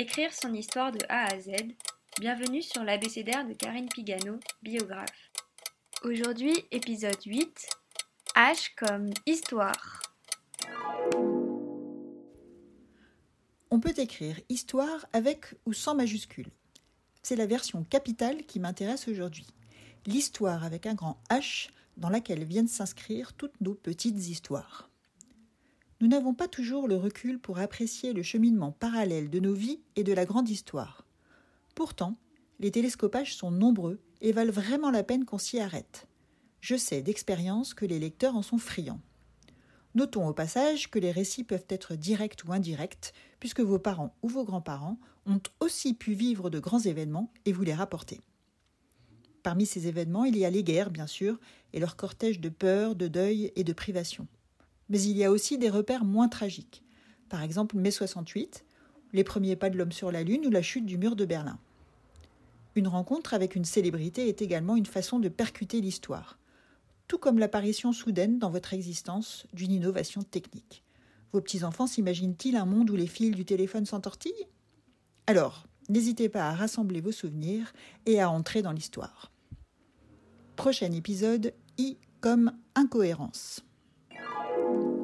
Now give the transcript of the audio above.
Écrire son histoire de A à Z. Bienvenue sur l'abécédaire de Karine Pigano, biographe. Aujourd'hui, épisode 8. H comme histoire. On peut écrire histoire avec ou sans majuscule. C'est la version capitale qui m'intéresse aujourd'hui. L'histoire avec un grand H dans laquelle viennent s'inscrire toutes nos petites histoires. Nous n'avons pas toujours le recul pour apprécier le cheminement parallèle de nos vies et de la grande histoire. Pourtant, les télescopages sont nombreux et valent vraiment la peine qu'on s'y arrête. Je sais d'expérience que les lecteurs en sont friands. Notons au passage que les récits peuvent être directs ou indirects, puisque vos parents ou vos grands-parents ont aussi pu vivre de grands événements et vous les rapporter. Parmi ces événements, il y a les guerres, bien sûr, et leur cortège de peur, de deuil et de privation. Mais il y a aussi des repères moins tragiques. Par exemple, mai 68, les premiers pas de l'homme sur la Lune ou la chute du mur de Berlin. Une rencontre avec une célébrité est également une façon de percuter l'histoire, tout comme l'apparition soudaine dans votre existence d'une innovation technique. Vos petits-enfants s'imaginent-ils un monde où les fils du téléphone s'entortillent? Alors, n'hésitez pas à rassembler vos souvenirs et à entrer dans l'histoire. Prochain épisode, I comme incohérence. Thank you.